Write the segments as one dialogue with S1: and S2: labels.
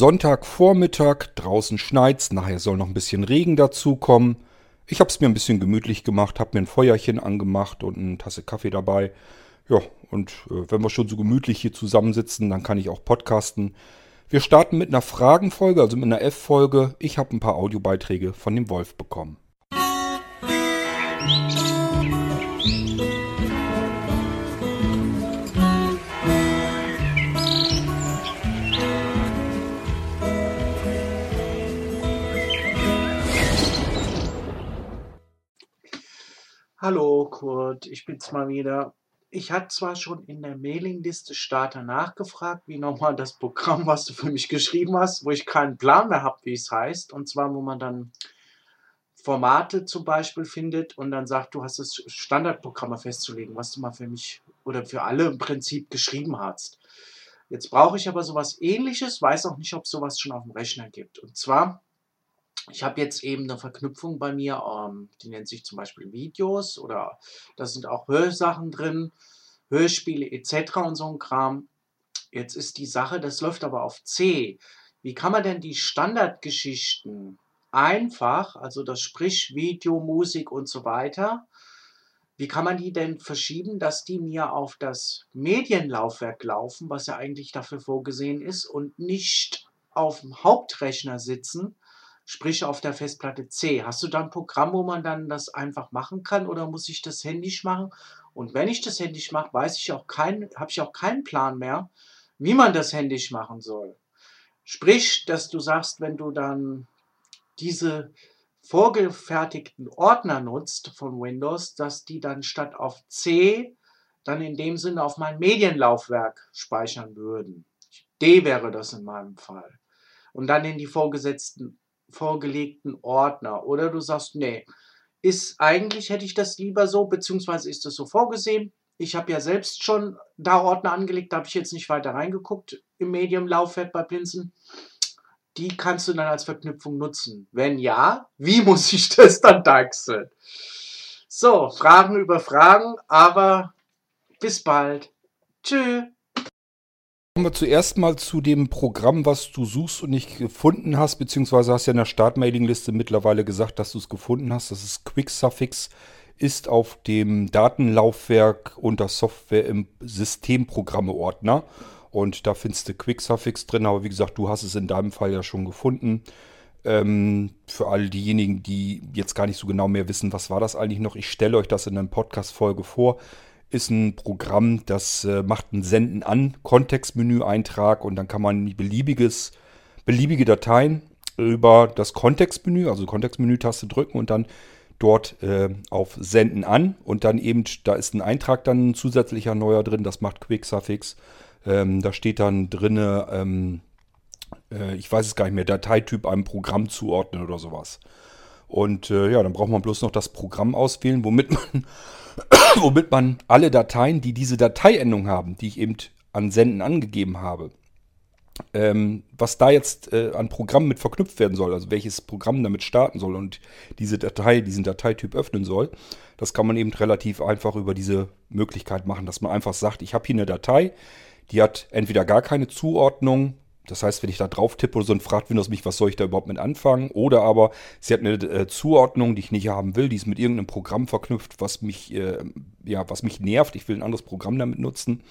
S1: Sonntagvormittag, draußen schneit's, nachher soll noch ein bisschen Regen dazukommen. Ich habe es mir ein bisschen gemütlich gemacht, habe mir ein Feuerchen angemacht und eine Tasse Kaffee dabei. Ja, und äh, wenn wir schon so gemütlich hier zusammensitzen, dann kann ich auch podcasten. Wir starten mit einer Fragenfolge, also mit einer F-Folge. Ich habe ein paar Audiobeiträge von dem Wolf bekommen.
S2: Hallo Kurt, ich bin's mal wieder. Ich hatte zwar schon in der Mailingliste Starter nachgefragt, wie nochmal das Programm, was du für mich geschrieben hast, wo ich keinen Plan mehr habe, wie es heißt. Und zwar, wo man dann Formate zum Beispiel findet und dann sagt, du hast das Standardprogramm festzulegen, was du mal für mich oder für alle im Prinzip geschrieben hast. Jetzt brauche ich aber sowas ähnliches, weiß auch nicht, ob es sowas schon auf dem Rechner gibt. Und zwar ich habe jetzt eben eine Verknüpfung bei mir, ähm, die nennt sich zum Beispiel Videos oder da sind auch Hörsachen drin, Hörspiele etc. und so ein Kram. Jetzt ist die Sache, das läuft aber auf C. Wie kann man denn die Standardgeschichten einfach, also das sprich Video, Musik und so weiter, wie kann man die denn verschieben, dass die mir auf das Medienlaufwerk laufen, was ja eigentlich dafür vorgesehen ist, und nicht auf dem Hauptrechner sitzen, sprich auf der Festplatte C. Hast du da ein Programm, wo man dann das einfach machen kann oder muss ich das händisch machen? Und wenn ich das händisch mache, weiß ich auch keinen, habe ich auch keinen Plan mehr, wie man das händisch machen soll. Sprich, dass du sagst, wenn du dann diese vorgefertigten Ordner nutzt von Windows, dass die dann statt auf C dann in dem Sinne auf mein Medienlaufwerk speichern würden. D wäre das in meinem Fall. Und dann in die vorgesetzten vorgelegten Ordner. Oder du sagst, nee, ist eigentlich hätte ich das lieber so, beziehungsweise ist das so vorgesehen. Ich habe ja selbst schon da Ordner angelegt, da habe ich jetzt nicht weiter reingeguckt im Medium-Laufwerk bei Blinzen. Die kannst du dann als Verknüpfung nutzen. Wenn ja, wie muss ich das dann deichseln? So, Fragen über Fragen, aber bis bald. Tschüss.
S1: Kommen wir zuerst mal zu dem Programm, was du suchst und nicht gefunden hast, beziehungsweise hast ja in der Startmailingliste mittlerweile gesagt, dass du es gefunden hast. Das ist QuickSuffix, ist auf dem Datenlaufwerk unter Software im Systemprogramme-Ordner. Und da findest du QuickSuffix drin, aber wie gesagt, du hast es in deinem Fall ja schon gefunden. Ähm, für all diejenigen, die jetzt gar nicht so genau mehr wissen, was war das eigentlich noch, ich stelle euch das in einer Podcast-Folge vor ist ein Programm, das äh, macht einen Senden an, Kontextmenü-Eintrag und dann kann man beliebiges, beliebige Dateien über das Kontextmenü, also Kontextmenü-Taste drücken und dann dort äh, auf Senden an und dann eben, da ist ein Eintrag dann ein zusätzlicher neuer drin, das macht QuickSuffix. Ähm, da steht dann drinne, ähm, äh, ich weiß es gar nicht mehr, Dateityp einem Programm zuordnen oder sowas. Und äh, ja, dann braucht man bloß noch das Programm auswählen, womit man womit man alle Dateien, die diese Dateiendung haben, die ich eben an Senden angegeben habe, ähm, was da jetzt äh, an Programmen mit verknüpft werden soll, also welches Programm damit starten soll und diese Datei, diesen Dateityp öffnen soll, das kann man eben relativ einfach über diese Möglichkeit machen, dass man einfach sagt, ich habe hier eine Datei, die hat entweder gar keine Zuordnung, das heißt, wenn ich da drauf tippe oder so und fragt Windows mich, was soll ich da überhaupt mit anfangen? Oder aber sie hat eine äh, Zuordnung, die ich nicht haben will, die ist mit irgendeinem Programm verknüpft, was mich, äh, ja, was mich nervt. Ich will ein anderes Programm damit nutzen.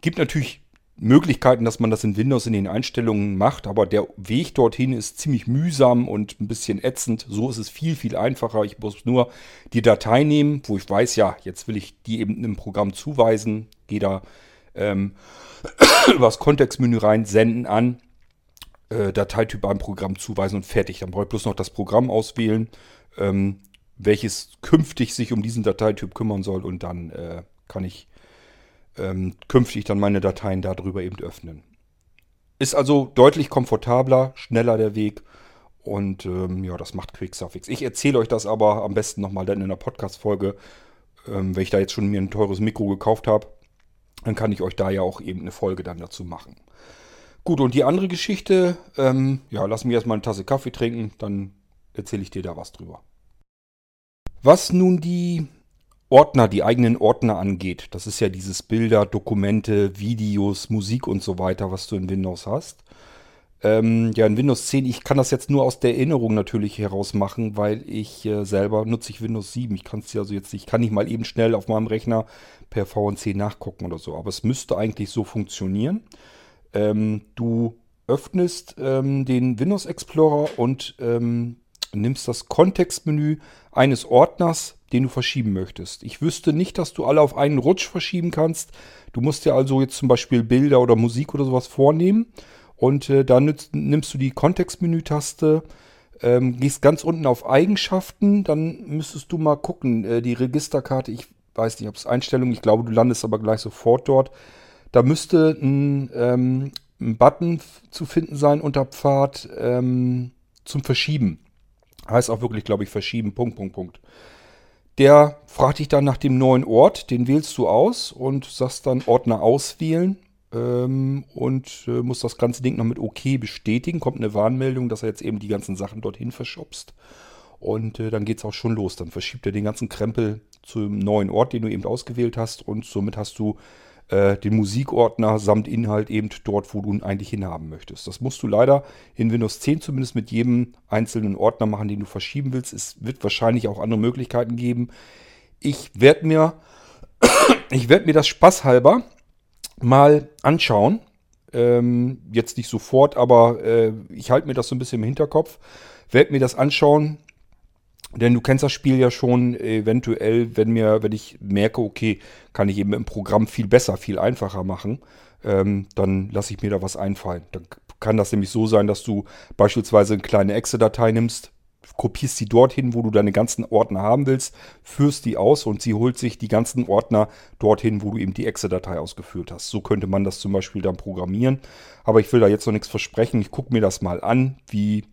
S1: Gibt natürlich Möglichkeiten, dass man das in Windows in den Einstellungen macht, aber der Weg dorthin ist ziemlich mühsam und ein bisschen ätzend. So ist es viel, viel einfacher. Ich muss nur die Datei nehmen, wo ich weiß, ja, jetzt will ich die eben einem Programm zuweisen, gehe da ähm, über das Kontextmenü rein, senden an, äh, Dateityp einem Programm zuweisen und fertig. Dann brauche ich bloß noch das Programm auswählen, ähm, welches künftig sich um diesen Dateityp kümmern soll und dann äh, kann ich ähm, künftig dann meine Dateien darüber eben öffnen. Ist also deutlich komfortabler, schneller der Weg und ähm, ja, das macht QuickSuffix. Ich erzähle euch das aber am besten nochmal dann in der Podcast-Folge, ähm, wenn ich da jetzt schon mir ein teures Mikro gekauft habe dann kann ich euch da ja auch eben eine Folge dann dazu machen. Gut, und die andere Geschichte, ähm, ja, lass mich erstmal eine Tasse Kaffee trinken, dann erzähle ich dir da was drüber. Was nun die Ordner, die eigenen Ordner angeht, das ist ja dieses Bilder, Dokumente, Videos, Musik und so weiter, was du in Windows hast. Ähm, ja, in Windows 10, ich kann das jetzt nur aus der Erinnerung natürlich heraus machen, weil ich äh, selber nutze ich Windows 7. Ich kann es ja also jetzt nicht, kann nicht mal eben schnell auf meinem Rechner per VNC nachgucken oder so. Aber es müsste eigentlich so funktionieren. Ähm, du öffnest ähm, den Windows Explorer und ähm, nimmst das Kontextmenü eines Ordners, den du verschieben möchtest. Ich wüsste nicht, dass du alle auf einen Rutsch verschieben kannst. Du musst dir also jetzt zum Beispiel Bilder oder Musik oder sowas vornehmen und äh, da nützt, nimmst du die Kontextmenü-Taste, ähm, gehst ganz unten auf Eigenschaften, dann müsstest du mal gucken, äh, die Registerkarte, ich weiß nicht, ob es Einstellungen, ich glaube, du landest aber gleich sofort dort. Da müsste ein, ähm, ein Button zu finden sein unter Pfad ähm, zum Verschieben. Heißt auch wirklich, glaube ich, verschieben, Punkt, Punkt, Punkt. Der fragt dich dann nach dem neuen Ort, den wählst du aus und sagst dann Ordner auswählen ähm, und äh, musst das ganze Ding noch mit OK bestätigen. Kommt eine Warnmeldung, dass er jetzt eben die ganzen Sachen dorthin verschubst. Und äh, dann geht es auch schon los. Dann verschiebt er den ganzen Krempel zum neuen Ort, den du eben ausgewählt hast. Und somit hast du äh, den Musikordner samt Inhalt eben dort, wo du ihn eigentlich hinhaben möchtest. Das musst du leider in Windows 10 zumindest mit jedem einzelnen Ordner machen, den du verschieben willst. Es wird wahrscheinlich auch andere Möglichkeiten geben. Ich werde mir, ich werde mir das spaßhalber mal anschauen. Ähm, jetzt nicht sofort, aber äh, ich halte mir das so ein bisschen im Hinterkopf. Werde mir das anschauen, denn du kennst das Spiel ja schon eventuell, wenn mir, wenn ich merke, okay, kann ich eben im Programm viel besser, viel einfacher machen, ähm, dann lasse ich mir da was einfallen. Dann kann das nämlich so sein, dass du beispielsweise eine kleine Exe-Datei nimmst, kopierst sie dorthin, wo du deine ganzen Ordner haben willst, führst die aus und sie holt sich die ganzen Ordner dorthin, wo du eben die Exe-Datei ausgeführt hast. So könnte man das zum Beispiel dann programmieren. Aber ich will da jetzt noch nichts versprechen. Ich gucke mir das mal an, wie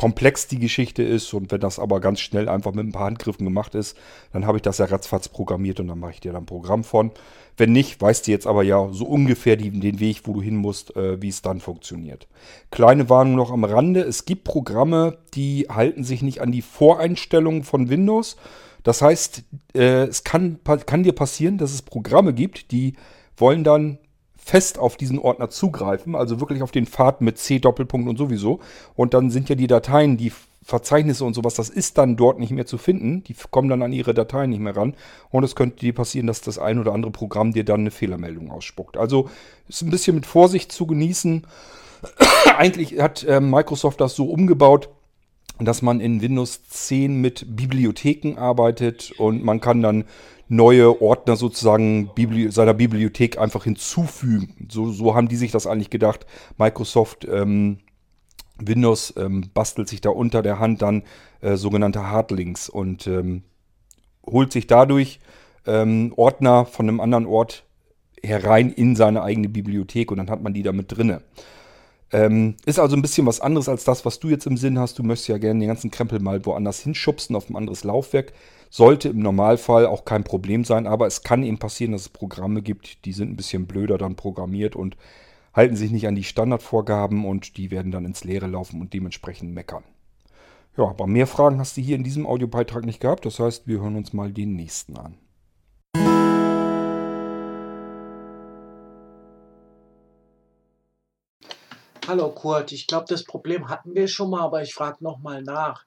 S1: komplex die Geschichte ist und wenn das aber ganz schnell einfach mit ein paar Handgriffen gemacht ist, dann habe ich das ja ratzfatz programmiert und dann mache ich dir dann ein Programm von. Wenn nicht, weißt du jetzt aber ja so ungefähr die, den Weg, wo du hin musst, äh, wie es dann funktioniert. Kleine Warnung noch am Rande. Es gibt Programme, die halten sich nicht an die Voreinstellungen von Windows. Das heißt, äh, es kann, kann dir passieren, dass es Programme gibt, die wollen dann fest auf diesen Ordner zugreifen, also wirklich auf den Pfad mit C Doppelpunkt und sowieso. Und dann sind ja die Dateien, die Verzeichnisse und sowas, das ist dann dort nicht mehr zu finden. Die kommen dann an ihre Dateien nicht mehr ran. Und es könnte dir passieren, dass das ein oder andere Programm dir dann eine Fehlermeldung ausspuckt. Also ist ein bisschen mit Vorsicht zu genießen. Eigentlich hat äh, Microsoft das so umgebaut, dass man in Windows 10 mit Bibliotheken arbeitet und man kann dann neue Ordner sozusagen Bibli seiner Bibliothek einfach hinzufügen. So, so haben die sich das eigentlich gedacht. Microsoft ähm, Windows ähm, bastelt sich da unter der Hand dann äh, sogenannte Hardlinks und ähm, holt sich dadurch ähm, Ordner von einem anderen Ort herein in seine eigene Bibliothek und dann hat man die da mit drinne. Ähm, ist also ein bisschen was anderes als das, was du jetzt im Sinn hast. Du möchtest ja gerne den ganzen Krempel mal woanders hinschubsen, auf ein anderes Laufwerk. Sollte im Normalfall auch kein Problem sein, aber es kann eben passieren, dass es Programme gibt, die sind ein bisschen blöder dann programmiert und halten sich nicht an die Standardvorgaben und die werden dann ins Leere laufen und dementsprechend meckern. Ja, aber mehr Fragen hast du hier in diesem Audiobeitrag nicht gehabt. Das heißt, wir hören uns mal den nächsten an.
S2: Hallo Kurt, ich glaube, das Problem hatten wir schon mal, aber ich frage nochmal nach.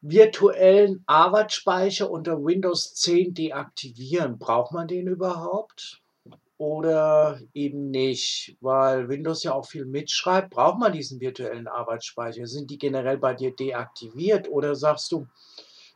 S2: Virtuellen Arbeitsspeicher unter Windows 10 deaktivieren, braucht man den überhaupt? Oder eben nicht? Weil Windows ja auch viel mitschreibt, braucht man diesen virtuellen Arbeitsspeicher? Sind die generell bei dir deaktiviert? Oder sagst du,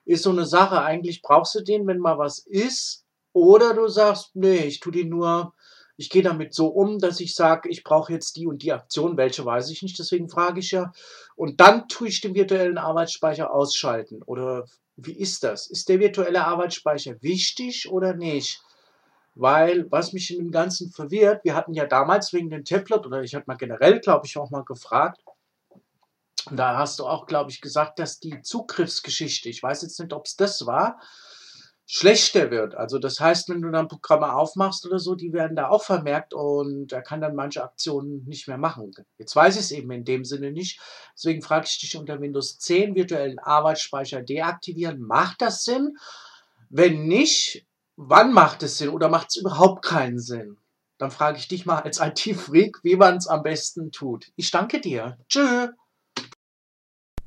S2: ist so eine Sache, eigentlich brauchst du den, wenn mal was ist? Oder du sagst, nee, ich tue den nur ich gehe damit so um, dass ich sage, ich brauche jetzt die und die Aktion, welche weiß ich nicht, deswegen frage ich ja. Und dann tue ich den virtuellen Arbeitsspeicher ausschalten. Oder wie ist das? Ist der virtuelle Arbeitsspeicher wichtig oder nicht? Weil, was mich in dem Ganzen verwirrt, wir hatten ja damals wegen dem Tablet, oder ich habe mal generell, glaube ich, auch mal gefragt, und da hast du auch, glaube ich, gesagt, dass die Zugriffsgeschichte, ich weiß jetzt nicht, ob es das war, schlechter wird. Also das heißt, wenn du dann Programme aufmachst oder so, die werden da auch vermerkt und er kann dann manche Aktionen nicht mehr machen. Jetzt weiß ich es eben in dem Sinne nicht. Deswegen frage ich dich unter Windows 10 virtuellen Arbeitsspeicher deaktivieren. Macht das Sinn? Wenn nicht, wann macht es Sinn oder macht es überhaupt keinen Sinn? dann frage ich dich mal als IT-Freak, wie man es am besten tut. Ich danke dir. Tschö.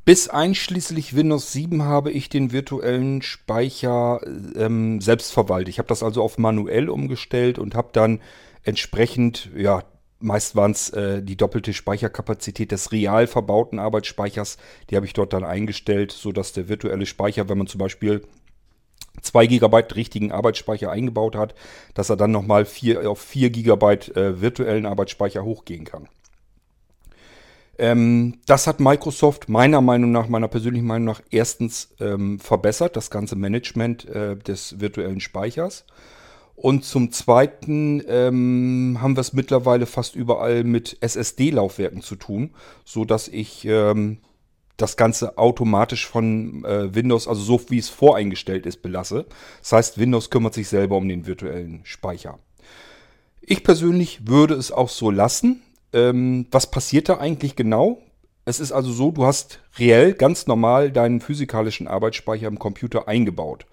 S1: Bis einschließlich Windows 7 habe ich den virtuellen Speicher ähm, selbst verwaltet. Ich habe das also auf manuell umgestellt und habe dann entsprechend, ja, meist waren es äh, die doppelte Speicherkapazität des real verbauten Arbeitsspeichers. Die habe ich dort dann eingestellt, sodass der virtuelle Speicher, wenn man zum Beispiel 2 GB richtigen Arbeitsspeicher eingebaut hat, dass er dann nochmal auf 4 GB äh, virtuellen Arbeitsspeicher hochgehen kann. Ähm, das hat Microsoft meiner Meinung nach, meiner persönlichen Meinung nach, erstens ähm, verbessert, das ganze Management äh, des virtuellen Speichers. Und zum Zweiten ähm, haben wir es mittlerweile fast überall mit SSD-Laufwerken zu tun, so dass ich ähm, das Ganze automatisch von äh, Windows, also so wie es voreingestellt ist, belasse. Das heißt, Windows kümmert sich selber um den virtuellen Speicher. Ich persönlich würde es auch so lassen. Ähm, was passiert da eigentlich genau? Es ist also so, du hast reell ganz normal deinen physikalischen Arbeitsspeicher im Computer eingebaut.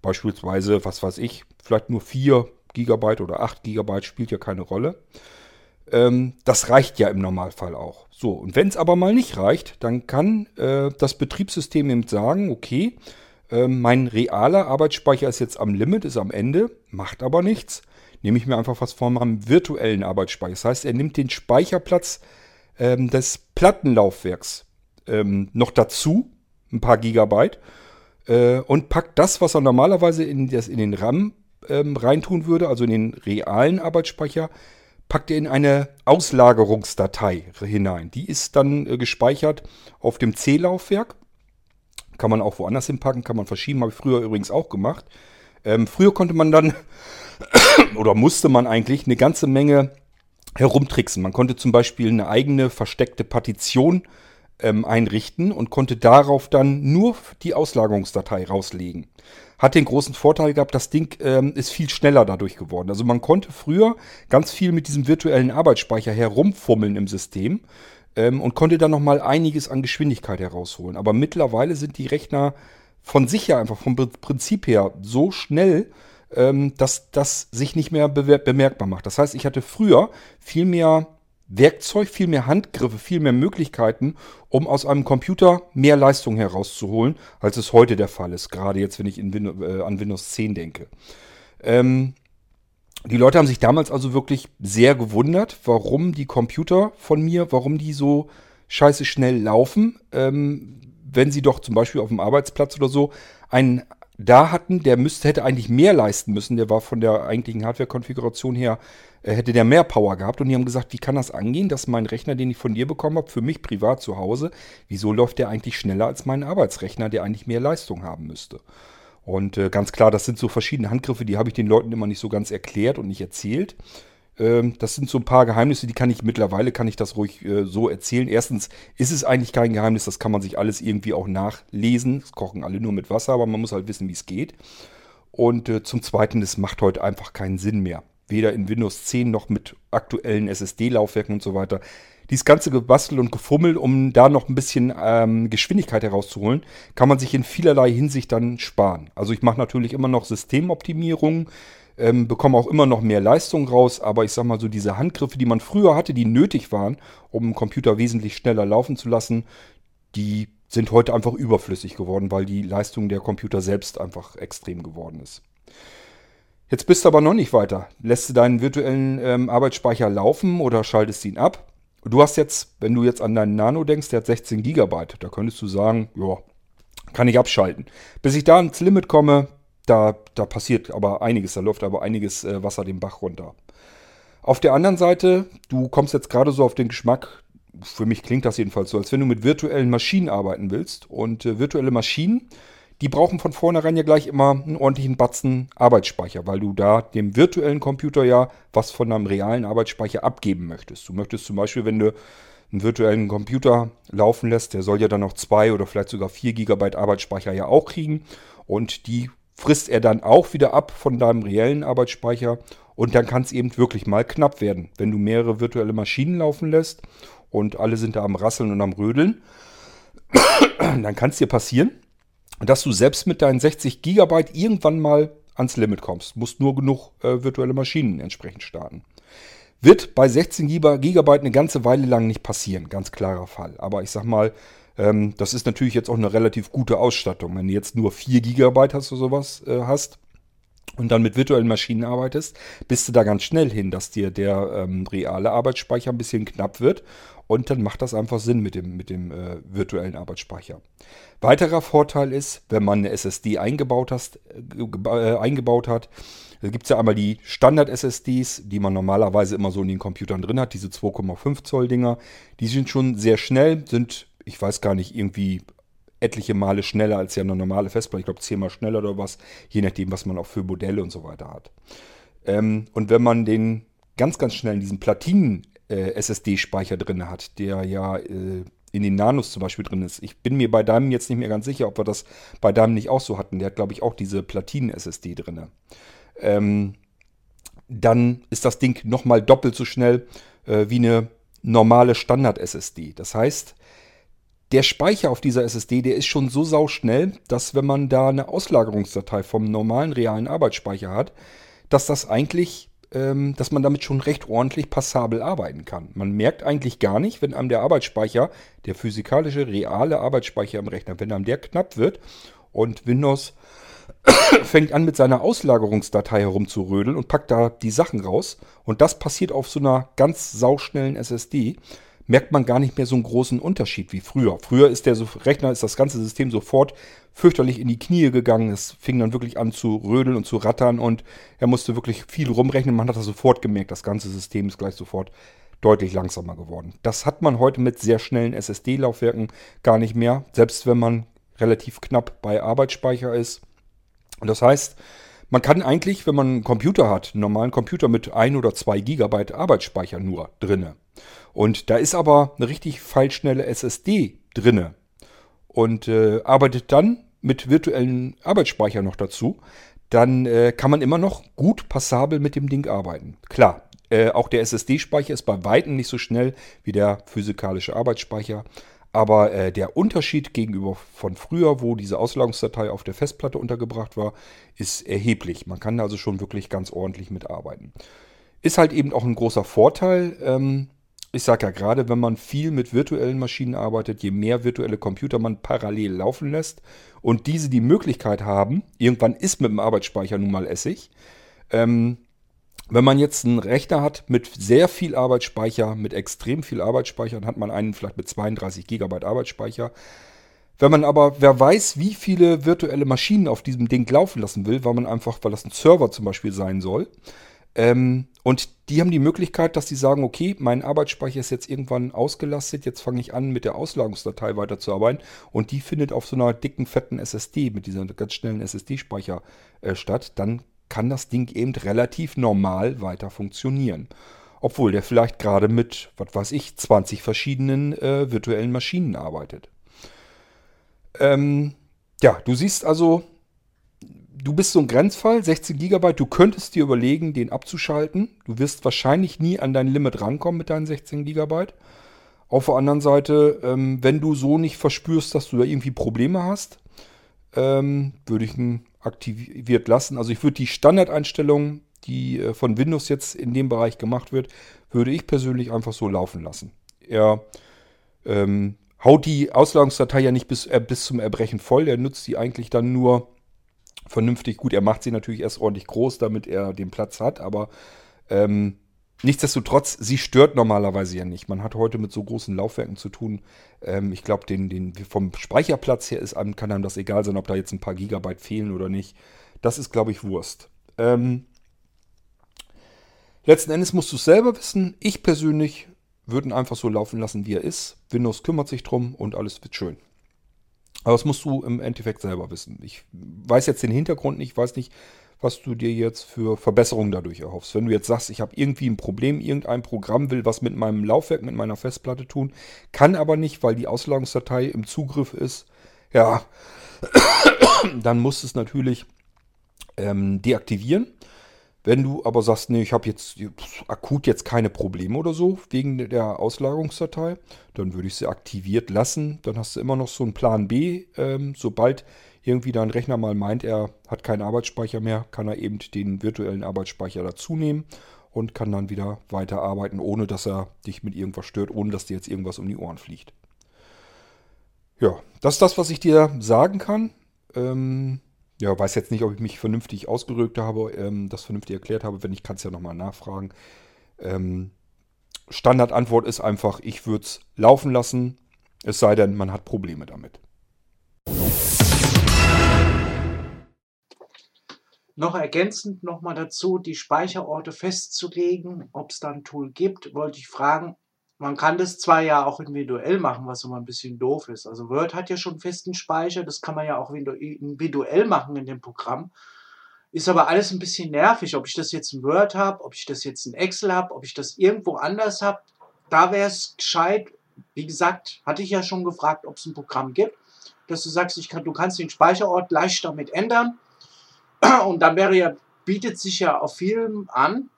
S1: Beispielsweise, was weiß ich, vielleicht nur 4 GB oder 8 GB spielt ja keine Rolle. Ähm, das reicht ja im Normalfall auch. So, und wenn es aber mal nicht reicht, dann kann äh, das Betriebssystem eben sagen, okay, äh, mein realer Arbeitsspeicher ist jetzt am Limit, ist am Ende, macht aber nichts nehme ich mir einfach was von meinem virtuellen Arbeitsspeicher. Das heißt, er nimmt den Speicherplatz ähm, des Plattenlaufwerks ähm, noch dazu, ein paar Gigabyte, äh, und packt das, was er normalerweise in, das, in den RAM ähm, reintun würde, also in den realen Arbeitsspeicher, packt er in eine Auslagerungsdatei hinein. Die ist dann äh, gespeichert auf dem C-Laufwerk. Kann man auch woanders hinpacken, kann man verschieben, habe ich früher übrigens auch gemacht. Ähm, früher konnte man dann oder musste man eigentlich eine ganze Menge herumtricksen. Man konnte zum Beispiel eine eigene versteckte Partition ähm, einrichten und konnte darauf dann nur die Auslagerungsdatei rauslegen. Hat den großen Vorteil gehabt, das Ding ähm, ist viel schneller dadurch geworden. Also man konnte früher ganz viel mit diesem virtuellen Arbeitsspeicher herumfummeln im System ähm, und konnte dann nochmal einiges an Geschwindigkeit herausholen. Aber mittlerweile sind die Rechner von sich her einfach vom Prinzip her so schnell, ähm, dass das sich nicht mehr bemerkbar macht. Das heißt, ich hatte früher viel mehr Werkzeug, viel mehr Handgriffe, viel mehr Möglichkeiten, um aus einem Computer mehr Leistung herauszuholen, als es heute der Fall ist. Gerade jetzt, wenn ich Win äh, an Windows 10 denke. Ähm, die Leute haben sich damals also wirklich sehr gewundert, warum die Computer von mir, warum die so scheiße schnell laufen, ähm, wenn sie doch zum Beispiel auf dem Arbeitsplatz oder so einen da hatten, der müsste, hätte eigentlich mehr leisten müssen. Der war von der eigentlichen Hardware-Konfiguration her, äh, hätte der mehr Power gehabt. Und die haben gesagt, wie kann das angehen, dass mein Rechner, den ich von dir bekommen habe, für mich privat zu Hause, wieso läuft der eigentlich schneller als mein Arbeitsrechner, der eigentlich mehr Leistung haben müsste? Und äh, ganz klar, das sind so verschiedene Handgriffe, die habe ich den Leuten immer nicht so ganz erklärt und nicht erzählt. Ähm, das sind so ein paar Geheimnisse, die kann ich mittlerweile, kann ich das ruhig äh, so erzählen. Erstens ist es eigentlich kein Geheimnis, das kann man sich alles irgendwie auch nachlesen. Es kochen alle nur mit Wasser, aber man muss halt wissen, wie es geht. Und äh, zum Zweiten, es macht heute einfach keinen Sinn mehr. Weder in Windows 10 noch mit aktuellen SSD-Laufwerken und so weiter. Dieses ganze Gebastel und Gefummel, um da noch ein bisschen ähm, Geschwindigkeit herauszuholen, kann man sich in vielerlei Hinsicht dann sparen. Also ich mache natürlich immer noch Systemoptimierungen ähm, bekommen auch immer noch mehr Leistung raus, aber ich sag mal so, diese Handgriffe, die man früher hatte, die nötig waren, um einen Computer wesentlich schneller laufen zu lassen, die sind heute einfach überflüssig geworden, weil die Leistung der Computer selbst einfach extrem geworden ist. Jetzt bist du aber noch nicht weiter. Lässt du deinen virtuellen ähm, Arbeitsspeicher laufen oder schaltest ihn ab? Du hast jetzt, wenn du jetzt an deinen Nano denkst, der hat 16 GB. Da könntest du sagen, ja, kann ich abschalten. Bis ich da ans Limit komme, da, da passiert aber einiges, da läuft aber einiges äh, Wasser den Bach runter. Auf der anderen Seite, du kommst jetzt gerade so auf den Geschmack, für mich klingt das jedenfalls so, als wenn du mit virtuellen Maschinen arbeiten willst. Und äh, virtuelle Maschinen, die brauchen von vornherein ja gleich immer einen ordentlichen Batzen Arbeitsspeicher, weil du da dem virtuellen Computer ja was von deinem realen Arbeitsspeicher abgeben möchtest. Du möchtest zum Beispiel, wenn du einen virtuellen Computer laufen lässt, der soll ja dann noch zwei oder vielleicht sogar vier Gigabyte Arbeitsspeicher ja auch kriegen. Und die frisst er dann auch wieder ab von deinem reellen Arbeitsspeicher und dann kann es eben wirklich mal knapp werden, wenn du mehrere virtuelle Maschinen laufen lässt und alle sind da am Rasseln und am Rödeln. dann kann es dir passieren, dass du selbst mit deinen 60 Gigabyte irgendwann mal ans Limit kommst. Musst nur genug äh, virtuelle Maschinen entsprechend starten. Wird bei 16 GB eine ganze Weile lang nicht passieren, ganz klarer Fall. Aber ich sag mal, ähm, das ist natürlich jetzt auch eine relativ gute Ausstattung. Wenn du jetzt nur 4 GB hast oder sowas äh, hast und dann mit virtuellen Maschinen arbeitest, bist du da ganz schnell hin, dass dir der ähm, reale Arbeitsspeicher ein bisschen knapp wird. Und dann macht das einfach Sinn mit dem, mit dem äh, virtuellen Arbeitsspeicher. Weiterer Vorteil ist, wenn man eine SSD eingebaut, hast, äh, äh, eingebaut hat, da gibt es ja einmal die Standard-SSDs, die man normalerweise immer so in den Computern drin hat, diese 2,5 Zoll Dinger. Die sind schon sehr schnell, sind, ich weiß gar nicht, irgendwie etliche Male schneller als ja eine normale Festplatte. Ich glaube zehnmal schneller oder was, je nachdem, was man auch für Modelle und so weiter hat. Ähm, und wenn man den ganz, ganz schnell in diesen Platinen-SSD-Speicher äh, drin hat, der ja äh, in den Nanos zum Beispiel drin ist. Ich bin mir bei Diamond jetzt nicht mehr ganz sicher, ob wir das bei Diamond nicht auch so hatten. Der hat, glaube ich, auch diese Platinen-SSD drin. Ähm, dann ist das Ding nochmal doppelt so schnell äh, wie eine normale Standard-SSD. Das heißt, der Speicher auf dieser SSD, der ist schon so sauschnell, dass wenn man da eine Auslagerungsdatei vom normalen realen Arbeitsspeicher hat, dass das eigentlich, ähm, dass man damit schon recht ordentlich passabel arbeiten kann. Man merkt eigentlich gar nicht, wenn einem der Arbeitsspeicher, der physikalische reale Arbeitsspeicher im Rechner, wenn einem der knapp wird und Windows fängt an mit seiner Auslagerungsdatei herumzurödeln und packt da die Sachen raus. Und das passiert auf so einer ganz sauschnellen SSD merkt man gar nicht mehr so einen großen Unterschied wie früher. Früher ist der Rechner, ist das ganze System sofort fürchterlich in die Knie gegangen. Es fing dann wirklich an zu rödeln und zu rattern und er musste wirklich viel rumrechnen. Man hat das sofort gemerkt, das ganze System ist gleich sofort deutlich langsamer geworden. Das hat man heute mit sehr schnellen SSD-Laufwerken gar nicht mehr, selbst wenn man relativ knapp bei Arbeitsspeicher ist. Und das heißt, man kann eigentlich, wenn man einen Computer hat, einen normalen Computer mit ein oder zwei Gigabyte Arbeitsspeicher nur drinne, und da ist aber eine richtig feilschnelle SSD drinne und äh, arbeitet dann mit virtuellen Arbeitsspeicher noch dazu, dann äh, kann man immer noch gut passabel mit dem Ding arbeiten. Klar, äh, auch der SSD-Speicher ist bei weitem nicht so schnell wie der physikalische Arbeitsspeicher. Aber äh, der Unterschied gegenüber von früher, wo diese Auslagerungsdatei auf der Festplatte untergebracht war, ist erheblich. Man kann also schon wirklich ganz ordentlich mitarbeiten. Ist halt eben auch ein großer Vorteil. Ähm, ich sage ja gerade, wenn man viel mit virtuellen Maschinen arbeitet, je mehr virtuelle Computer man parallel laufen lässt und diese die Möglichkeit haben, irgendwann ist mit dem Arbeitsspeicher nun mal Essig. Ähm, wenn man jetzt einen Rechner hat mit sehr viel Arbeitsspeicher, mit extrem viel Arbeitsspeicher, dann hat man einen vielleicht mit 32 GB Arbeitsspeicher. Wenn man aber, wer weiß, wie viele virtuelle Maschinen auf diesem Ding laufen lassen will, weil man einfach, weil das ein Server zum Beispiel sein soll, ähm, und die haben die Möglichkeit, dass sie sagen, okay, mein Arbeitsspeicher ist jetzt irgendwann ausgelastet, jetzt fange ich an, mit der Auslagerungsdatei weiterzuarbeiten und die findet auf so einer dicken, fetten SSD mit dieser ganz schnellen SSD-Speicher äh, statt, dann kann das Ding eben relativ normal weiter funktionieren. Obwohl der vielleicht gerade mit, was weiß ich, 20 verschiedenen äh, virtuellen Maschinen arbeitet. Ähm, ja, du siehst also, du bist so ein Grenzfall, 16 GB, du könntest dir überlegen, den abzuschalten. Du wirst wahrscheinlich nie an dein Limit rankommen mit deinen 16 GB. Auf der anderen Seite, ähm, wenn du so nicht verspürst, dass du da irgendwie Probleme hast, ähm, würde ich ihn aktiviert lassen. Also ich würde die Standardeinstellung, die äh, von Windows jetzt in dem Bereich gemacht wird, würde ich persönlich einfach so laufen lassen. Er ähm, haut die Auslagerungsdatei ja nicht bis, äh, bis zum Erbrechen voll. Er nutzt die eigentlich dann nur vernünftig. Gut, er macht sie natürlich erst ordentlich groß, damit er den Platz hat, aber ähm, nichtsdestotrotz, sie stört normalerweise ja nicht. Man hat heute mit so großen Laufwerken zu tun. Ähm, ich glaube, den, den, vom Speicherplatz her ist, kann einem das egal sein, ob da jetzt ein paar Gigabyte fehlen oder nicht. Das ist, glaube ich, Wurst. Ähm, letzten Endes musst du es selber wissen. Ich persönlich würde ihn einfach so laufen lassen, wie er ist. Windows kümmert sich drum und alles wird schön. Aber das musst du im Endeffekt selber wissen. Ich weiß jetzt den Hintergrund nicht, weiß nicht, was du dir jetzt für Verbesserungen dadurch erhoffst. Wenn du jetzt sagst, ich habe irgendwie ein Problem, irgendein Programm will was mit meinem Laufwerk, mit meiner Festplatte tun, kann aber nicht, weil die Auslagerungsdatei im Zugriff ist, ja, dann musst du es natürlich ähm, deaktivieren. Wenn du aber sagst, nee, ich habe jetzt akut jetzt keine Probleme oder so wegen der Auslagerungsdatei, dann würde ich sie aktiviert lassen. Dann hast du immer noch so einen Plan B. Ähm, sobald irgendwie dein Rechner mal meint, er hat keinen Arbeitsspeicher mehr, kann er eben den virtuellen Arbeitsspeicher dazu nehmen und kann dann wieder weiterarbeiten, ohne dass er dich mit irgendwas stört, ohne dass dir jetzt irgendwas um die Ohren fliegt. Ja, das ist das, was ich dir sagen kann. Ähm, ja, weiß jetzt nicht, ob ich mich vernünftig ausgedrückt habe, ähm, das vernünftig erklärt habe. Wenn nicht, kannst du ja nochmal nachfragen. Ähm, Standardantwort ist einfach, ich würde es laufen lassen, es sei denn, man hat Probleme damit.
S2: Noch ergänzend nochmal dazu, die Speicherorte festzulegen, ob es da ein Tool gibt, wollte ich fragen. Man kann das zwar ja auch individuell machen, was immer ein bisschen doof ist. Also Word hat ja schon festen Speicher, das kann man ja auch individuell machen in dem Programm. Ist aber alles ein bisschen nervig, ob ich das jetzt in Word habe, ob ich das jetzt in Excel habe, ob ich das irgendwo anders habe. Da wäre es gescheit, wie gesagt, hatte ich ja schon gefragt, ob es ein Programm gibt, dass du sagst, ich kann, du kannst den Speicherort leicht damit ändern und dann wäre ja, bietet sich ja auf vielen an,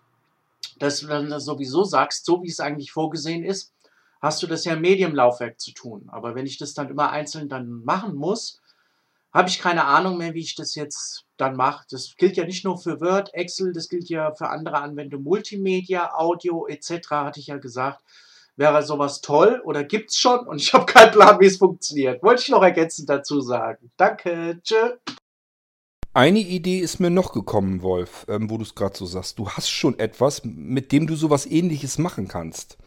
S2: dass du dann sowieso sagst, so wie es eigentlich vorgesehen ist, hast du das ja im Medium-Laufwerk zu tun. Aber wenn ich das dann immer einzeln dann machen muss, habe ich keine Ahnung mehr, wie ich das jetzt dann mache. Das gilt ja nicht nur für Word, Excel, das gilt ja für andere Anwendungen, Multimedia, Audio etc., hatte ich ja gesagt. Wäre sowas toll oder gibt es schon und ich habe keinen Plan, wie es funktioniert. Wollte ich noch ergänzend dazu sagen. Danke, tschö.
S1: Eine Idee ist mir noch gekommen, Wolf, ähm, wo du es gerade so sagst. Du hast schon etwas, mit dem du sowas ähnliches machen kannst.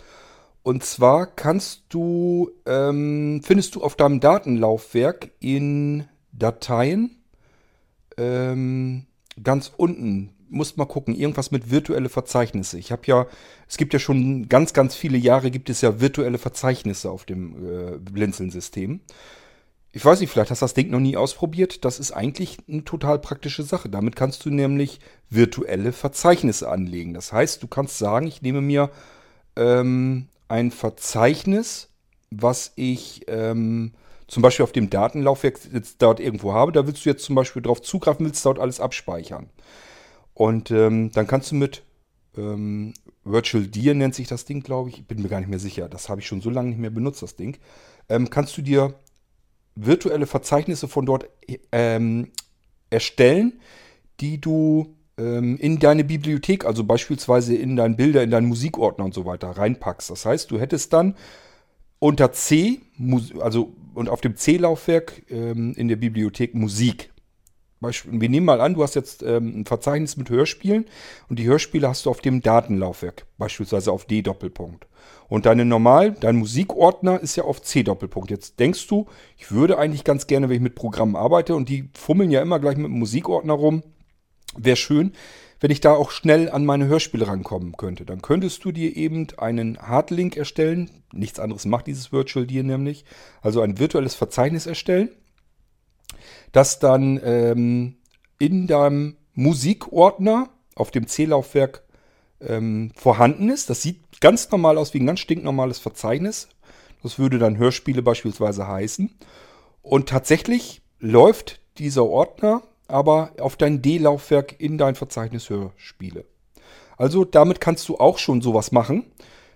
S1: Und zwar kannst du, ähm, findest du auf deinem Datenlaufwerk in Dateien ähm, ganz unten, musst mal gucken, irgendwas mit virtuelle Verzeichnisse. Ich habe ja, es gibt ja schon ganz, ganz viele Jahre gibt es ja virtuelle Verzeichnisse auf dem äh, Blinzeln-System. Ich weiß nicht, vielleicht hast du das Ding noch nie ausprobiert. Das ist eigentlich eine total praktische Sache. Damit kannst du nämlich virtuelle Verzeichnisse anlegen. Das heißt, du kannst sagen, ich nehme mir ähm, ein Verzeichnis, was ich ähm, zum Beispiel auf dem Datenlaufwerk jetzt dort irgendwo habe. Da willst du jetzt zum Beispiel drauf zugreifen, willst dort alles abspeichern. Und ähm, dann kannst du mit ähm, Virtual Dir nennt sich das Ding, glaube ich. Ich bin mir gar nicht mehr sicher. Das habe ich schon so lange nicht mehr benutzt, das Ding. Ähm, kannst du dir virtuelle Verzeichnisse von dort ähm, erstellen, die du ähm, in deine Bibliothek, also beispielsweise in deinen Bilder, in deinen Musikordner und so weiter reinpackst. Das heißt, du hättest dann unter C, also und auf dem C-Laufwerk ähm, in der Bibliothek Musik. Beispiel, wir nehmen mal an, du hast jetzt ähm, ein Verzeichnis mit Hörspielen und die Hörspiele hast du auf dem Datenlaufwerk, beispielsweise auf D-Doppelpunkt. Und deine normal, dein Musikordner ist ja auf C-Doppelpunkt. Jetzt denkst du, ich würde eigentlich ganz gerne, wenn ich mit Programmen arbeite und die fummeln ja immer gleich mit dem Musikordner rum, wäre schön, wenn ich da auch schnell an meine Hörspiele rankommen könnte. Dann könntest du dir eben einen Hardlink erstellen. Nichts anderes macht dieses Virtual Dir nämlich. Also ein virtuelles Verzeichnis erstellen, das dann ähm, in deinem Musikordner auf dem C-Laufwerk ähm, vorhanden ist. Das sieht ganz normal aus wie ein ganz stinknormales Verzeichnis. Das würde dann Hörspiele beispielsweise heißen. Und tatsächlich läuft dieser Ordner aber auf dein D-Laufwerk in dein Verzeichnis Hörspiele. Also damit kannst du auch schon sowas machen.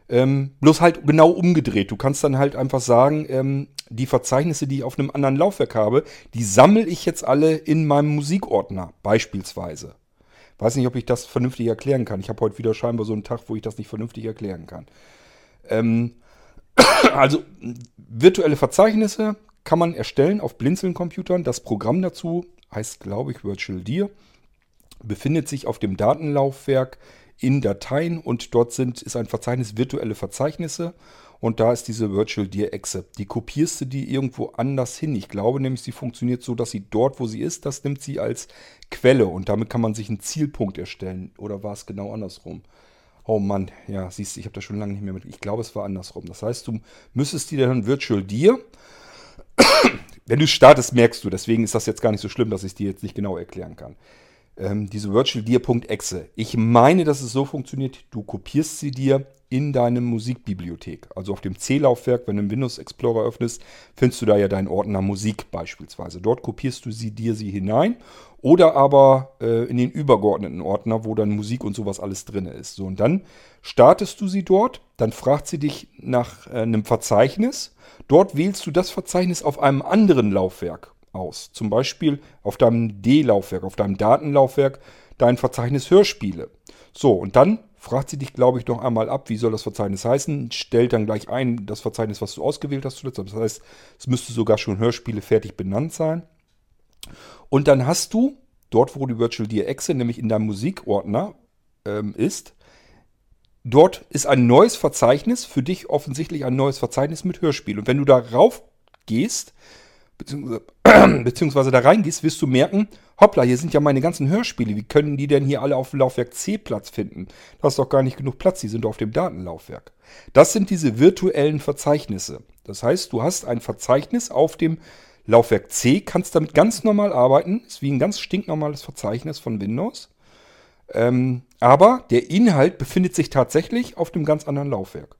S1: Ähm, bloß halt genau umgedreht. Du kannst dann halt einfach sagen, ähm, die Verzeichnisse, die ich auf einem anderen Laufwerk habe, die sammle ich jetzt alle in meinem Musikordner beispielsweise. Weiß nicht, ob ich das vernünftig erklären kann. Ich habe heute wieder scheinbar so einen Tag, wo ich das nicht vernünftig erklären kann. Ähm, also virtuelle Verzeichnisse kann man erstellen auf Blinzeln-Computern. Das Programm dazu heißt, glaube ich, Virtual Dir. Befindet sich auf dem Datenlaufwerk in Dateien und dort sind, ist ein Verzeichnis virtuelle Verzeichnisse und da ist diese Virtual Dir Exe. Die kopierst du die irgendwo anders hin. Ich glaube nämlich, sie funktioniert so, dass sie dort, wo sie ist, das nimmt sie als Quelle und damit kann man sich einen Zielpunkt erstellen. Oder war es genau andersrum? Oh Mann, ja, siehst du, ich habe das schon lange nicht mehr mit. Ich glaube, es war andersrum. Das heißt, du müsstest dir dann Virtual Dir. Wenn du startest, merkst du, deswegen ist das jetzt gar nicht so schlimm, dass ich es dir jetzt nicht genau erklären kann. Ähm, diese virtualdir.exe. Ich meine, dass es so funktioniert, du kopierst sie dir in deine Musikbibliothek. Also auf dem C-Laufwerk, wenn du einen Windows Explorer öffnest, findest du da ja deinen Ordner Musik beispielsweise. Dort kopierst du sie dir sie hinein oder aber äh, in den übergeordneten Ordner, wo dann Musik und sowas alles drin ist. So, und dann startest du sie dort, dann fragt sie dich nach äh, einem Verzeichnis. Dort wählst du das Verzeichnis auf einem anderen Laufwerk aus. Zum Beispiel auf deinem D-Laufwerk, auf deinem Datenlaufwerk, dein Verzeichnis Hörspiele. So, und dann fragt sie dich, glaube ich, noch einmal ab, wie soll das Verzeichnis heißen, stellt dann gleich ein das Verzeichnis, was du ausgewählt hast zuletzt. Das heißt, es müsste sogar schon Hörspiele fertig benannt sein. Und dann hast du, dort wo die Virtual DX nämlich in deinem Musikordner ähm, ist, dort ist ein neues Verzeichnis, für dich offensichtlich ein neues Verzeichnis mit Hörspiel. Und wenn du darauf gehst, beziehungsweise, beziehungsweise da reingehst, wirst du merken, hoppla, hier sind ja meine ganzen Hörspiele. Wie können die denn hier alle auf dem Laufwerk C Platz finden? Da ist doch gar nicht genug Platz, die sind auf dem Datenlaufwerk. Das sind diese virtuellen Verzeichnisse. Das heißt, du hast ein Verzeichnis auf dem Laufwerk C, kannst damit ganz normal arbeiten, ist wie ein ganz stinknormales Verzeichnis von Windows. Ähm, aber der Inhalt befindet sich tatsächlich auf dem ganz anderen Laufwerk.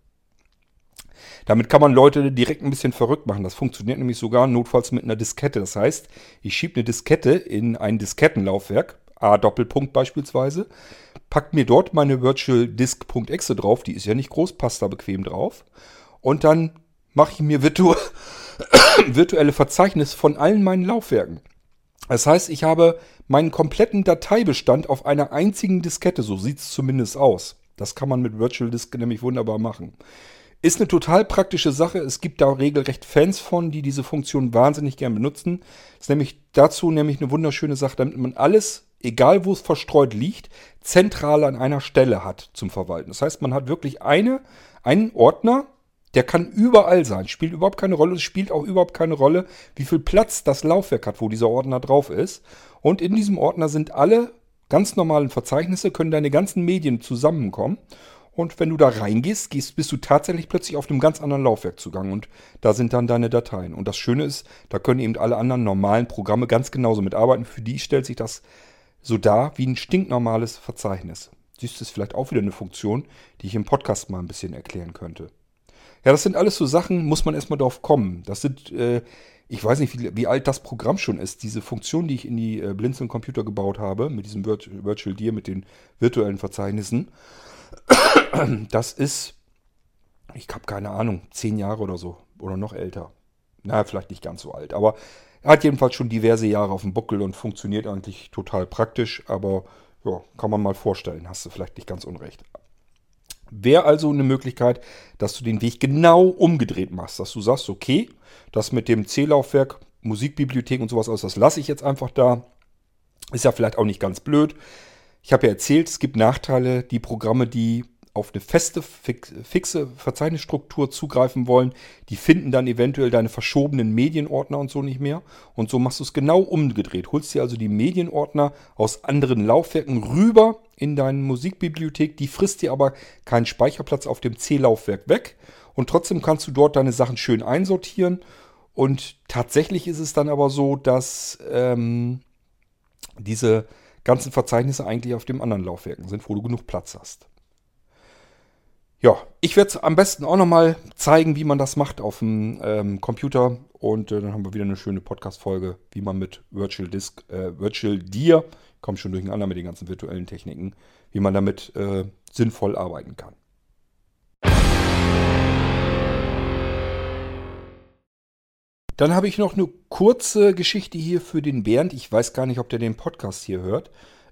S1: Damit kann man Leute direkt ein bisschen verrückt machen. Das funktioniert nämlich sogar notfalls mit einer Diskette. Das heißt, ich schiebe eine Diskette in ein Diskettenlaufwerk, A Doppelpunkt beispielsweise, packt mir dort meine Virtual Disk.exe drauf, die ist ja nicht groß, passt da bequem drauf. Und dann mache ich mir virtu virtuelle Verzeichnis von allen meinen Laufwerken. Das heißt, ich habe meinen kompletten Dateibestand auf einer einzigen Diskette, so sieht es zumindest aus. Das kann man mit Virtual Disk nämlich wunderbar machen. Ist eine total praktische Sache. Es gibt da regelrecht Fans von, die diese Funktion wahnsinnig gern benutzen. Ist nämlich dazu nämlich eine wunderschöne Sache, damit man alles, egal wo es verstreut liegt, zentral an einer Stelle hat zum Verwalten. Das heißt, man hat wirklich eine, einen Ordner, der kann überall sein, spielt überhaupt keine Rolle. Es spielt auch überhaupt keine Rolle, wie viel Platz das Laufwerk hat, wo dieser Ordner drauf ist. Und in diesem Ordner sind alle ganz normalen Verzeichnisse, können deine ganzen Medien zusammenkommen. Und wenn du da reingehst, gehst, bist du tatsächlich plötzlich auf einem ganz anderen Laufwerk zugange und da sind dann deine Dateien. Und das Schöne ist, da können eben alle anderen normalen Programme ganz genauso mitarbeiten. Für die stellt sich das so dar wie ein stinknormales Verzeichnis. Siehst du, ist vielleicht auch wieder eine Funktion, die ich im Podcast mal ein bisschen erklären könnte. Ja, das sind alles so Sachen, muss man erstmal drauf kommen. Das sind, äh, ich weiß nicht, wie, wie, alt das Programm schon ist. Diese Funktion, die ich in die äh, Blinzeln Computer gebaut habe, mit diesem Virtual Dir, mit den virtuellen Verzeichnissen. Das ist, ich habe keine Ahnung, zehn Jahre oder so. Oder noch älter. Na, vielleicht nicht ganz so alt. Aber er hat jedenfalls schon diverse Jahre auf dem Buckel und funktioniert eigentlich total praktisch. Aber ja, kann man mal vorstellen. Hast du vielleicht nicht ganz unrecht. Wäre also eine Möglichkeit, dass du den Weg genau umgedreht machst. Dass du sagst, okay, das mit dem C-Laufwerk, Musikbibliothek und sowas aus, das lasse ich jetzt einfach da. Ist ja vielleicht auch nicht ganz blöd. Ich habe ja erzählt, es gibt Nachteile, die Programme, die auf eine feste, fixe Verzeichnisstruktur zugreifen wollen, die finden dann eventuell deine verschobenen Medienordner und so nicht mehr. Und so machst du es genau umgedreht. Holst dir also die Medienordner aus anderen Laufwerken rüber in deine Musikbibliothek. Die frisst dir aber keinen Speicherplatz auf dem C-Laufwerk weg. Und trotzdem kannst du dort deine Sachen schön einsortieren. Und tatsächlich ist es dann aber so, dass ähm, diese ganzen Verzeichnisse eigentlich auf dem anderen Laufwerken sind, wo du genug Platz hast. Ja, ich werde es am besten auch nochmal zeigen, wie man das macht auf dem ähm, Computer. Und äh, dann haben wir wieder eine schöne Podcast-Folge, wie man mit Virtual Disk, äh, Virtual Dir, komme schon durcheinander mit den ganzen virtuellen Techniken, wie man damit äh, sinnvoll arbeiten kann. Dann habe ich noch eine kurze Geschichte hier für den Bernd. Ich weiß gar nicht, ob der den Podcast hier hört.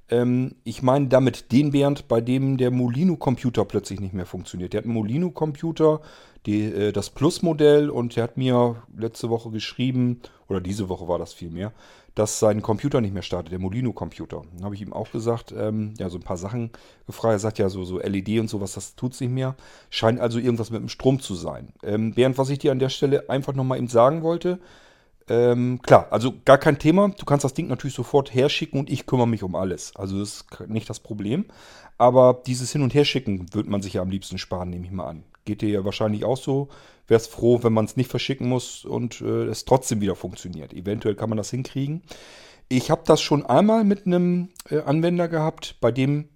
S1: Ähm, ich meine damit den Bernd, bei dem der Molino-Computer plötzlich nicht mehr funktioniert. Der hat einen Molino-Computer, äh, das Plus-Modell, und der hat mir letzte Woche geschrieben, oder diese Woche war das vielmehr, dass sein Computer nicht mehr startet, der Molino-Computer. Dann habe ich ihm auch gesagt, ähm, ja, so ein paar Sachen gefragt. Er sagt ja, so, so LED und sowas, das tut es nicht mehr. Scheint also irgendwas mit dem Strom zu sein. Ähm, Bernd, was ich dir an der Stelle einfach nochmal eben sagen wollte, ähm, klar, also gar kein Thema. Du kannst das Ding natürlich sofort herschicken und ich kümmere mich um alles. Also das ist nicht das Problem. Aber dieses Hin- und Herschicken würde man sich ja am liebsten sparen, nehme ich mal an. Geht dir ja wahrscheinlich auch so. Wärst froh, wenn man es nicht verschicken muss und äh, es trotzdem wieder funktioniert. Eventuell kann man das hinkriegen. Ich habe das schon einmal mit einem äh, Anwender gehabt, bei dem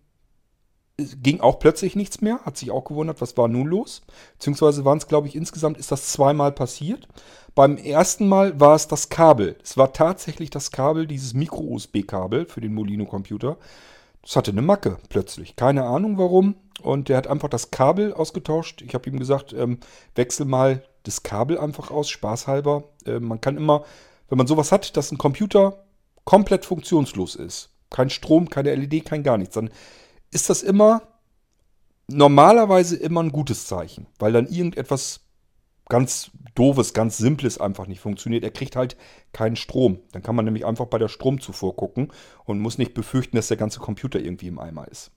S1: ging auch plötzlich nichts mehr. Hat sich auch gewundert, was war nun los. Beziehungsweise waren es, glaube ich, insgesamt ist das zweimal passiert. Beim ersten Mal war es das Kabel. Es war tatsächlich das Kabel, dieses Micro-USB-Kabel für den Molino-Computer. Das hatte eine Macke plötzlich. Keine Ahnung warum. Und der hat einfach das Kabel ausgetauscht. Ich habe ihm gesagt, ähm, wechsel mal das Kabel einfach aus, spaßhalber. Äh, man kann immer, wenn man sowas hat, dass ein Computer komplett funktionslos ist. Kein Strom, keine LED, kein gar nichts. Dann ist das immer normalerweise immer ein gutes Zeichen, weil dann irgendetwas ganz doofes, ganz simples einfach nicht funktioniert. Er kriegt halt keinen Strom. Dann kann man nämlich einfach bei der Stromzufuhr gucken und muss nicht befürchten, dass der ganze Computer irgendwie im Eimer ist.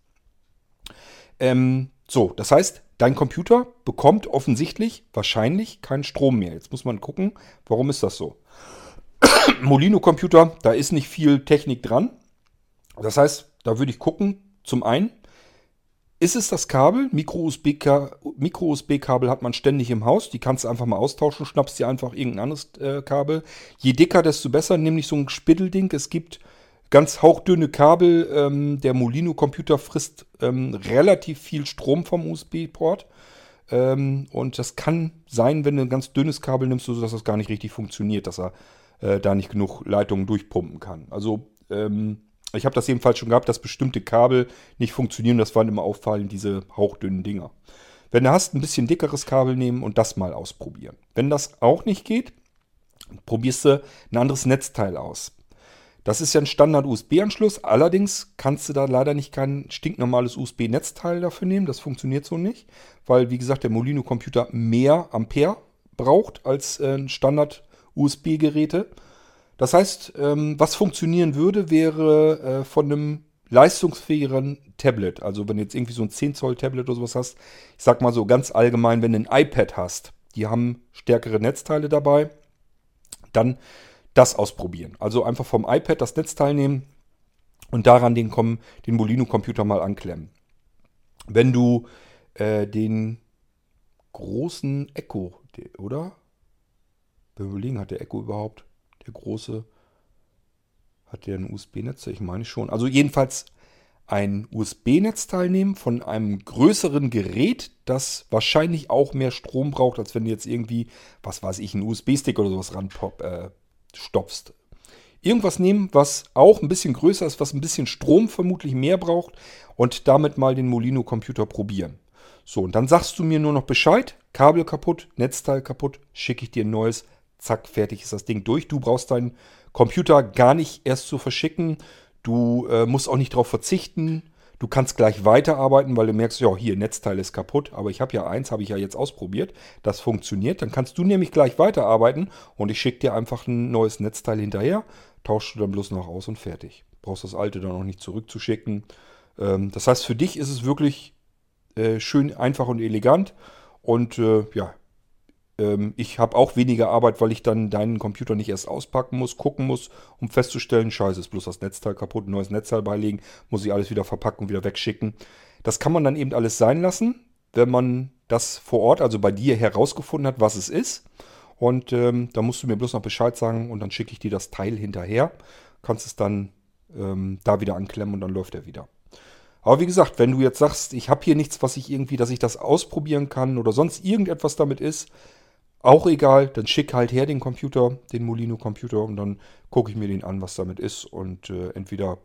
S1: Ähm, so, das heißt, dein Computer bekommt offensichtlich wahrscheinlich keinen Strom mehr. Jetzt muss man gucken, warum ist das so? Molino-Computer, da ist nicht viel Technik dran. Das heißt, da würde ich gucken, zum einen, ist es das Kabel? Micro-USB-Kabel hat man ständig im Haus. Die kannst du einfach mal austauschen, schnappst dir einfach irgendein anderes äh, Kabel. Je dicker, desto besser. Nämlich so ein Spittelding. Es gibt ganz hauchdünne Kabel. Ähm, der Molino-Computer frisst ähm, relativ viel Strom vom USB-Port. Ähm, und das kann sein, wenn du ein ganz dünnes Kabel nimmst, dass das gar nicht richtig funktioniert, dass er äh, da nicht genug Leitungen durchpumpen kann. Also ähm, ich habe das jedenfalls schon gehabt, dass bestimmte Kabel nicht funktionieren. Das waren immer auffallend diese hauchdünnen Dinger. Wenn du hast, ein bisschen dickeres Kabel nehmen und das mal ausprobieren. Wenn das auch nicht geht, probierst du ein anderes Netzteil aus. Das ist ja ein Standard-USB-Anschluss. Allerdings kannst du da leider nicht kein stinknormales USB-Netzteil dafür nehmen. Das funktioniert so nicht, weil, wie gesagt, der Molino-Computer mehr Ampere braucht als äh, Standard-USB-Geräte. Das heißt, ähm, was funktionieren würde, wäre äh, von einem leistungsfähigeren Tablet. Also wenn du jetzt irgendwie so ein 10 Zoll Tablet oder sowas hast, ich sag mal so ganz allgemein, wenn du ein iPad hast, die haben stärkere Netzteile dabei, dann das ausprobieren. Also einfach vom iPad das Netzteil nehmen und daran den, den Molino-Computer mal anklemmen. Wenn du äh, den großen Echo, oder? Wir überlegen, hat der Echo überhaupt? Der große. Hat der ein USB-Netz? Ich meine schon. Also jedenfalls ein USB-Netzteil nehmen von einem größeren Gerät, das wahrscheinlich auch mehr Strom braucht, als wenn du jetzt irgendwie, was weiß ich, einen USB-Stick oder sowas ranstopfst. Äh, Irgendwas nehmen, was auch ein bisschen größer ist, was ein bisschen Strom vermutlich mehr braucht und damit mal den Molino-Computer probieren. So, und dann sagst du mir nur noch Bescheid, Kabel kaputt, Netzteil kaputt, schicke ich dir ein neues, zack, fertig ist das Ding durch. Du brauchst deinen Computer gar nicht erst zu verschicken. Du äh, musst auch nicht darauf verzichten. Du kannst gleich weiterarbeiten, weil du merkst, ja, hier, Netzteil ist kaputt, aber ich habe ja eins, habe ich ja jetzt ausprobiert. Das funktioniert. Dann kannst du nämlich gleich weiterarbeiten und ich schicke dir einfach ein neues Netzteil hinterher, tauschst du dann bloß noch aus und fertig. Brauchst das alte dann auch nicht zurückzuschicken. Ähm, das heißt, für dich ist es wirklich äh, schön einfach und elegant. Und äh, ja, ähm, ich habe auch weniger Arbeit, weil ich dann deinen Computer nicht erst auspacken muss, gucken muss, um festzustellen, scheiße, ist bloß das Netzteil kaputt, ein neues Netzteil beilegen, muss ich alles wieder verpacken und wieder wegschicken. Das kann man dann eben alles sein lassen, wenn man das vor Ort, also bei dir herausgefunden hat, was es ist. Und ähm, da musst du mir bloß noch Bescheid sagen und dann schicke ich dir das Teil hinterher. Kannst es dann ähm, da wieder anklemmen und dann läuft er wieder. Aber wie gesagt, wenn du jetzt sagst, ich habe hier nichts, was ich irgendwie, dass ich das ausprobieren kann oder sonst irgendetwas damit ist, auch egal, dann schick halt her den Computer, den Molino-Computer und dann gucke ich mir den an, was damit ist und äh, entweder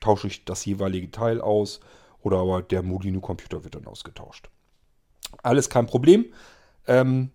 S1: tausche ich das jeweilige Teil aus oder aber der Molino-Computer wird dann ausgetauscht. Alles kein Problem. Ähm,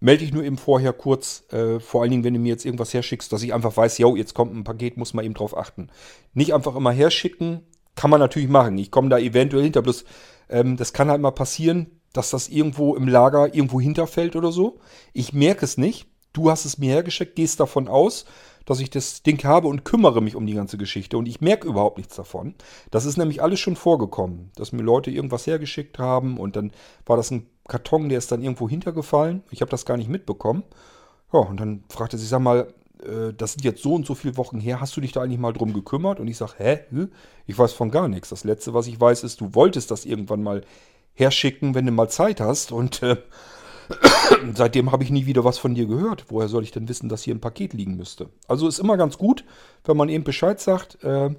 S1: melde ich nur eben vorher kurz, äh, vor allen Dingen, wenn du mir jetzt irgendwas herschickst, dass ich einfach weiß, yo, jetzt kommt ein Paket, muss man eben drauf achten. Nicht einfach immer herschicken, kann man natürlich machen. Ich komme da eventuell hinter, bloß ähm, das kann halt mal passieren, dass das irgendwo im Lager irgendwo hinterfällt oder so. Ich merke es nicht. Du hast es mir hergeschickt, gehst davon aus, dass ich das Ding habe und kümmere mich um die ganze Geschichte. Und ich merke überhaupt nichts davon. Das ist nämlich alles schon vorgekommen, dass mir Leute irgendwas hergeschickt haben und dann war das ein Karton, der ist dann irgendwo hintergefallen. Ich habe das gar nicht mitbekommen. Ja, und dann fragte sie, sag mal, äh, das sind jetzt so und so viele Wochen her, hast du dich da eigentlich mal drum gekümmert? Und ich sage, hä? Ich weiß von gar nichts. Das Letzte, was ich weiß, ist, du wolltest das irgendwann mal herschicken, wenn du mal Zeit hast. Und äh, seitdem habe ich nie wieder was von dir gehört. Woher soll ich denn wissen, dass hier ein Paket liegen müsste? Also ist immer ganz gut, wenn man eben Bescheid sagt. Äh,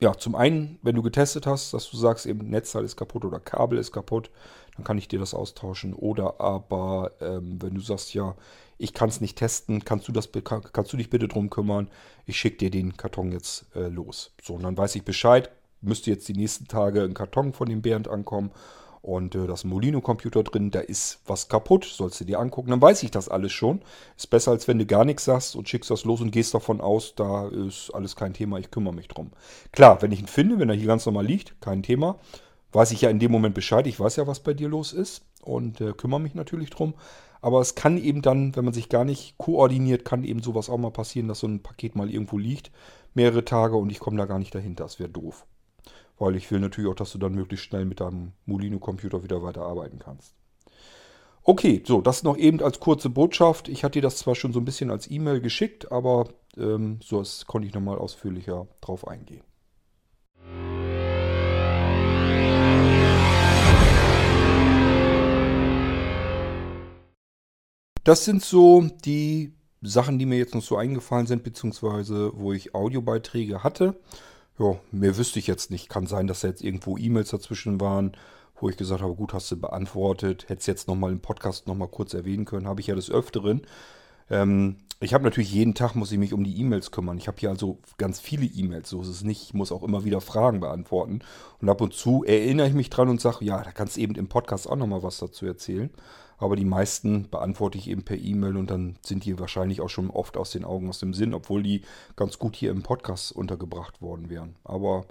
S1: ja, zum einen, wenn du getestet hast, dass du sagst, eben Netzteil ist kaputt oder Kabel ist kaputt, dann kann ich dir das austauschen. Oder aber, ähm, wenn du sagst, ja, ich kann es nicht testen, kannst du, das, kannst du dich bitte drum kümmern, ich schicke dir den Karton jetzt äh, los. So, und dann weiß ich Bescheid, müsste jetzt die nächsten Tage ein Karton von dem Bernd ankommen und äh, das Molino-Computer drin, da ist was kaputt, sollst du dir angucken, dann weiß ich das alles schon. Ist besser, als wenn du gar nichts sagst und schickst das los und gehst davon aus, da ist alles kein Thema, ich kümmere mich drum. Klar, wenn ich ihn finde, wenn er hier ganz normal liegt, kein Thema, weiß ich ja in dem Moment Bescheid. Ich weiß ja, was bei dir los ist und äh, kümmere mich natürlich drum. Aber es kann eben dann, wenn man sich gar nicht koordiniert, kann eben sowas auch mal passieren, dass so ein Paket mal irgendwo liegt, mehrere Tage und ich komme da gar nicht dahinter. Das wäre doof. Weil ich will natürlich auch, dass du dann möglichst schnell mit deinem Molino-Computer wieder weiterarbeiten kannst. Okay, so, das noch eben als kurze Botschaft. Ich hatte dir das zwar schon so ein bisschen als E-Mail geschickt, aber ähm, so das konnte ich nochmal ausführlicher drauf eingehen. Das sind so die Sachen, die mir jetzt noch so eingefallen sind, beziehungsweise wo ich Audiobeiträge hatte. Ja, mehr wüsste ich jetzt nicht. Kann sein, dass da jetzt irgendwo E-Mails dazwischen waren wo ich gesagt habe, gut, hast du beantwortet, hättest jetzt nochmal im Podcast nochmal kurz erwähnen können, habe ich ja des Öfteren. Ähm, ich habe natürlich jeden Tag, muss ich mich um die E-Mails kümmern. Ich habe hier also ganz viele E-Mails, so ist es nicht. Ich muss auch immer wieder Fragen beantworten. Und ab und zu erinnere ich mich dran und sage, ja, da kannst du eben im Podcast auch nochmal was dazu erzählen. Aber die meisten beantworte ich eben per E-Mail und dann sind die wahrscheinlich auch schon oft aus den Augen, aus dem Sinn, obwohl die ganz gut hier im Podcast untergebracht worden wären. Aber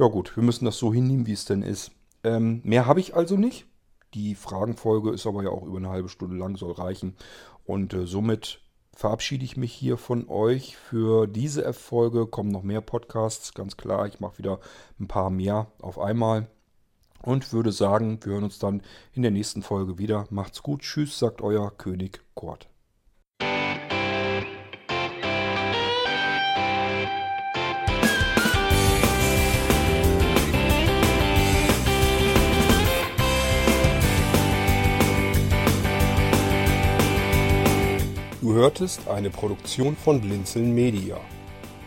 S1: ja gut, wir müssen das so hinnehmen, wie es denn ist. Ähm, mehr habe ich also nicht. Die Fragenfolge ist aber ja auch über eine halbe Stunde lang, soll reichen. Und äh, somit verabschiede ich mich hier von euch für diese F-Folge. Kommen noch mehr Podcasts, ganz klar. Ich mache wieder ein paar mehr auf einmal. Und würde sagen, wir hören uns dann in der nächsten Folge wieder. Macht's gut. Tschüss, sagt euer König Kurt. Du hörtest eine Produktion von Blinzeln Media.